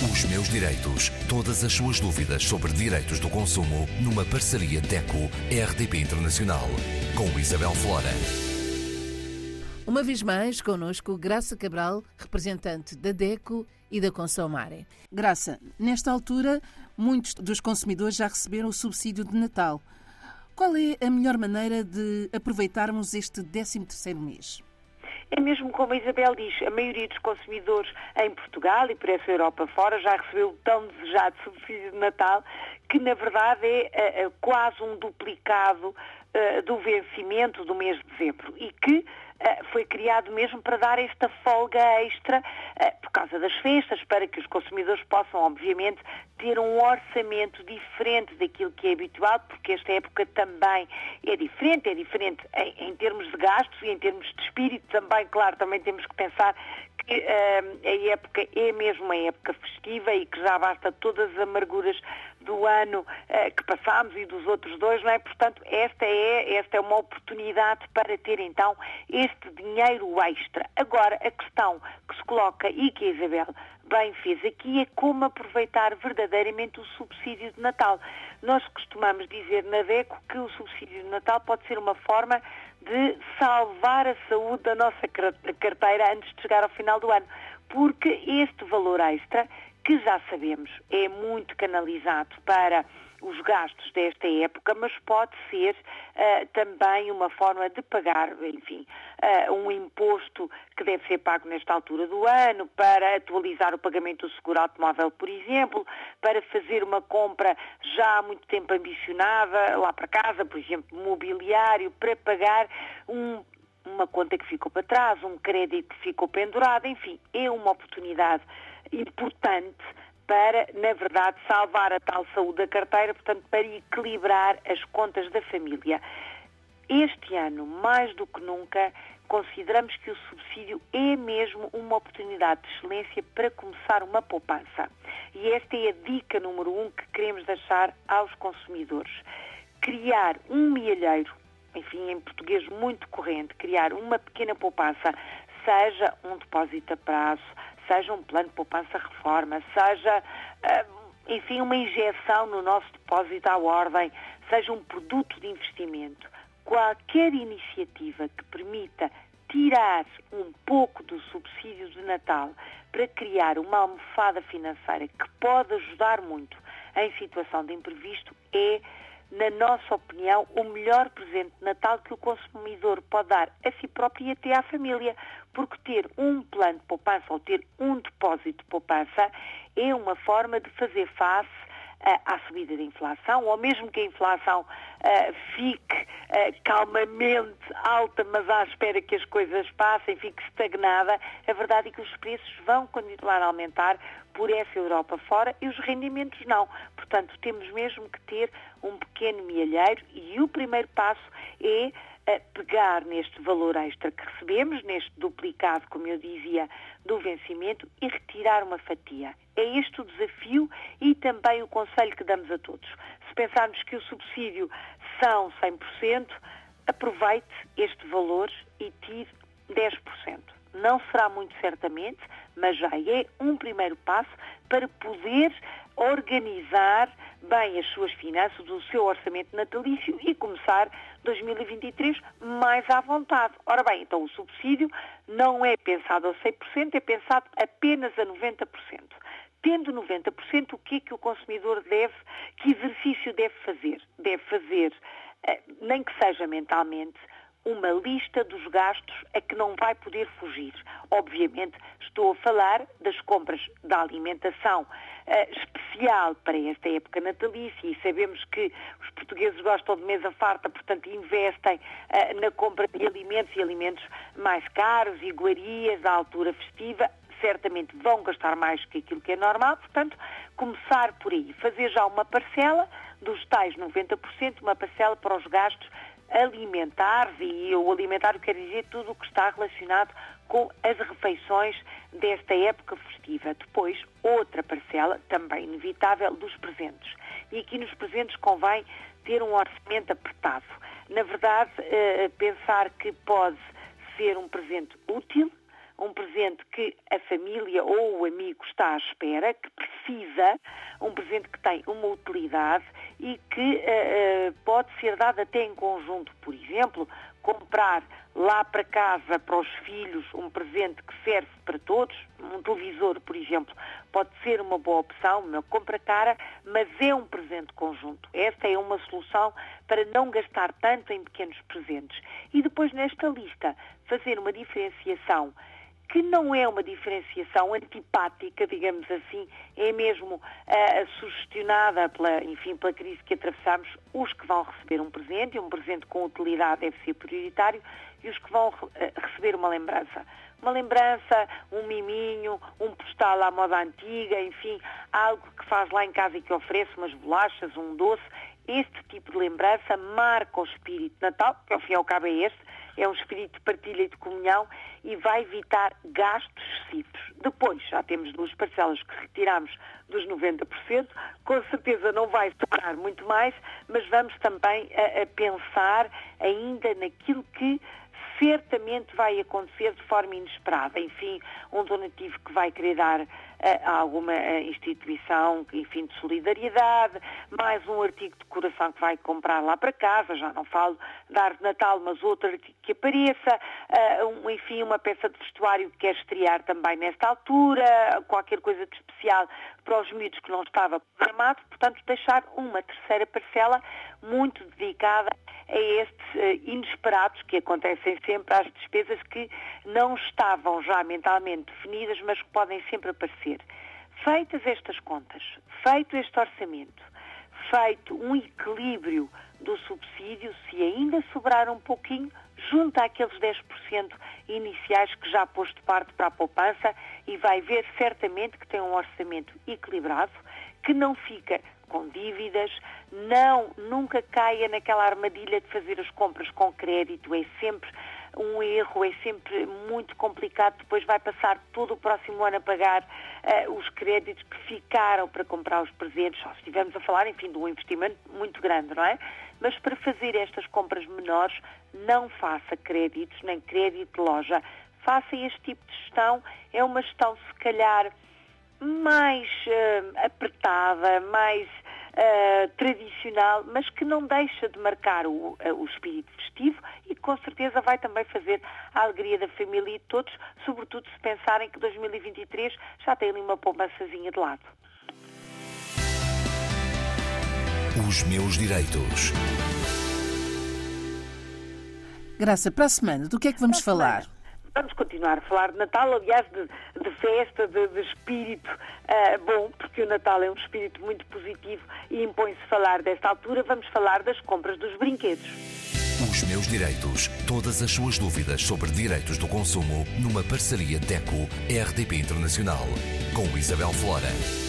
Os meus direitos. Todas as suas dúvidas sobre direitos do consumo numa parceria DECO-RDP Internacional. Com Isabel Flora. Uma vez mais, connosco Graça Cabral, representante da DECO e da Consomare. Graça, nesta altura, muitos dos consumidores já receberam o subsídio de Natal. Qual é a melhor maneira de aproveitarmos este 13º mês? É mesmo como a Isabel diz, a maioria dos consumidores em Portugal e por essa Europa fora já recebeu o tão desejado subsídio de Natal, que na verdade é, é quase um duplicado uh, do vencimento do mês de dezembro. E que foi criado mesmo para dar esta folga extra uh, por causa das festas, para que os consumidores possam, obviamente, ter um orçamento diferente daquilo que é habitual, porque esta época também é diferente, é diferente em, em termos de gastos e em termos de espírito também, claro, também temos que pensar que uh, a época é mesmo uma época festiva e que já basta todas as amarguras do ano uh, que passámos e dos outros dois, não é? Portanto, esta é, esta é uma oportunidade para ter então este dinheiro extra. Agora, a questão que se coloca e que a Isabel bem fez aqui é como aproveitar verdadeiramente o subsídio de Natal. Nós costumamos dizer na DECO que o subsídio de Natal pode ser uma forma de salvar a saúde da nossa carteira antes de chegar ao final do ano, porque este valor extra, que já sabemos é muito canalizado para os gastos desta época, mas pode ser uh, também uma forma de pagar, enfim, uh, um imposto que deve ser pago nesta altura do ano, para atualizar o pagamento do seguro automóvel, por exemplo, para fazer uma compra já há muito tempo ambicionada lá para casa, por exemplo, mobiliário, para pagar um uma conta que ficou para trás, um crédito que ficou pendurado, enfim, é uma oportunidade importante para, na verdade, salvar a tal saúde da carteira, portanto, para equilibrar as contas da família. Este ano, mais do que nunca, consideramos que o subsídio é mesmo uma oportunidade de excelência para começar uma poupança. E esta é a dica número um que queremos deixar aos consumidores. Criar um mielheiro, enfim, em português muito corrente, criar uma pequena poupança, seja um depósito a prazo, seja um plano de poupança-reforma, seja, ah, enfim, uma injeção no nosso depósito à ordem, seja um produto de investimento. Qualquer iniciativa que permita tirar um pouco do subsídio de Natal para criar uma almofada financeira que pode ajudar muito em situação de imprevisto é na nossa opinião, o melhor presente de Natal que o consumidor pode dar a si próprio e até à família, porque ter um plano de poupança ou ter um depósito de poupança é uma forma de fazer face à subida da inflação, ou mesmo que a inflação uh, fique uh, calmamente alta, mas à espera que as coisas passem, fique estagnada, a verdade é que os preços vão continuar a aumentar por essa Europa fora e os rendimentos não. Portanto, temos mesmo que ter um pequeno mielheiro e o primeiro passo é pegar neste valor extra que recebemos, neste duplicado, como eu dizia, do vencimento e retirar uma fatia. É este o desafio e também o conselho que damos a todos. Se pensarmos que o subsídio são 100%, aproveite este valor e tire 10%. Não será muito certamente, mas já é um primeiro passo para poder organizar bem as suas finanças, o seu orçamento natalício e começar 2023 mais à vontade. Ora bem, então o subsídio não é pensado a 100%, é pensado apenas a 90%. Tendo 90%, o que é que o consumidor deve, que exercício deve fazer? Deve fazer, eh, nem que seja mentalmente, uma lista dos gastos a que não vai poder fugir. Obviamente, estou a falar das compras da alimentação uh, especial para esta época natalícia e sabemos que os portugueses gostam de mesa farta, portanto, investem uh, na compra de alimentos e alimentos mais caros, iguarias à altura festiva certamente vão gastar mais que aquilo que é normal, portanto, começar por aí, fazer já uma parcela dos tais 90%, uma parcela para os gastos alimentares, e o alimentar quer dizer tudo o que está relacionado com as refeições desta época festiva. Depois, outra parcela, também inevitável, dos presentes. E aqui nos presentes convém ter um orçamento apertado. Na verdade, eh, pensar que pode ser um presente útil, um presente que a família ou o amigo está à espera, que precisa, um presente que tem uma utilidade e que uh, uh, pode ser dado até em conjunto. Por exemplo, comprar lá para casa, para os filhos, um presente que serve para todos, um televisor, por exemplo, pode ser uma boa opção, uma compra cara, mas é um presente conjunto. Esta é uma solução para não gastar tanto em pequenos presentes. E depois, nesta lista, fazer uma diferenciação que não é uma diferenciação antipática, digamos assim, é mesmo uh, sugestionada pela, enfim, pela crise que atravessamos, os que vão receber um presente, um presente com utilidade deve ser prioritário, e os que vão uh, receber uma lembrança. Uma lembrança, um miminho, um postal à moda antiga, enfim, algo que faz lá em casa e que oferece umas bolachas, um doce. Este tipo de lembrança marca o espírito de Natal, que ao fim e ao cabo é este, é um espírito de partilha e de comunhão e vai evitar gastos excessivos. Depois, já temos duas parcelas que retiramos dos 90%, com certeza não vai tocar muito mais, mas vamos também a, a pensar ainda naquilo que certamente vai acontecer de forma inesperada. Enfim, um donativo que vai querer dar a alguma instituição, enfim, de solidariedade, mais um artigo de decoração que vai comprar lá para casa, já não falo da arte de Natal, mas outro artigo que apareça, uh, enfim, uma peça de vestuário que quer estrear também nesta altura, qualquer coisa de especial para os miúdos que não estava programado, portanto, deixar uma terceira parcela muito dedicada a estes inesperados que acontecem sempre às despesas que não estavam já mentalmente definidas, mas que podem sempre aparecer. Feitas estas contas, feito este orçamento, feito um equilíbrio do subsídio, se ainda sobrar um pouquinho, junta aqueles 10% iniciais que já pôs de parte para a poupança e vai ver certamente que tem um orçamento equilibrado, que não fica com dívidas, não, nunca caia naquela armadilha de fazer as compras com crédito, é sempre um erro, é sempre muito complicado, depois vai passar todo o próximo ano a pagar uh, os créditos que ficaram para comprar os presentes, só se estivermos a falar, enfim, de um investimento muito grande, não é? Mas para fazer estas compras menores, não faça créditos, nem crédito de loja, faça este tipo de gestão, é uma gestão se calhar mais uh, apertada, mais uh, tradicional, mas que não deixa de marcar o, uh, o espírito festivo e que com certeza vai também fazer a alegria da família e de todos, sobretudo se pensarem que 2023 já tem ali uma poupançazinha de lado. Os meus direitos. Graça, para a semana, do que é que vamos falar? Vamos continuar a falar de Natal, aliás, de, de festa, de, de espírito uh, bom, porque o Natal é um espírito muito positivo e impõe-se falar desta altura. Vamos falar das compras dos brinquedos. Os meus direitos. Todas as suas dúvidas sobre direitos do consumo numa parceria DECO-RDP Internacional com Isabel Flora.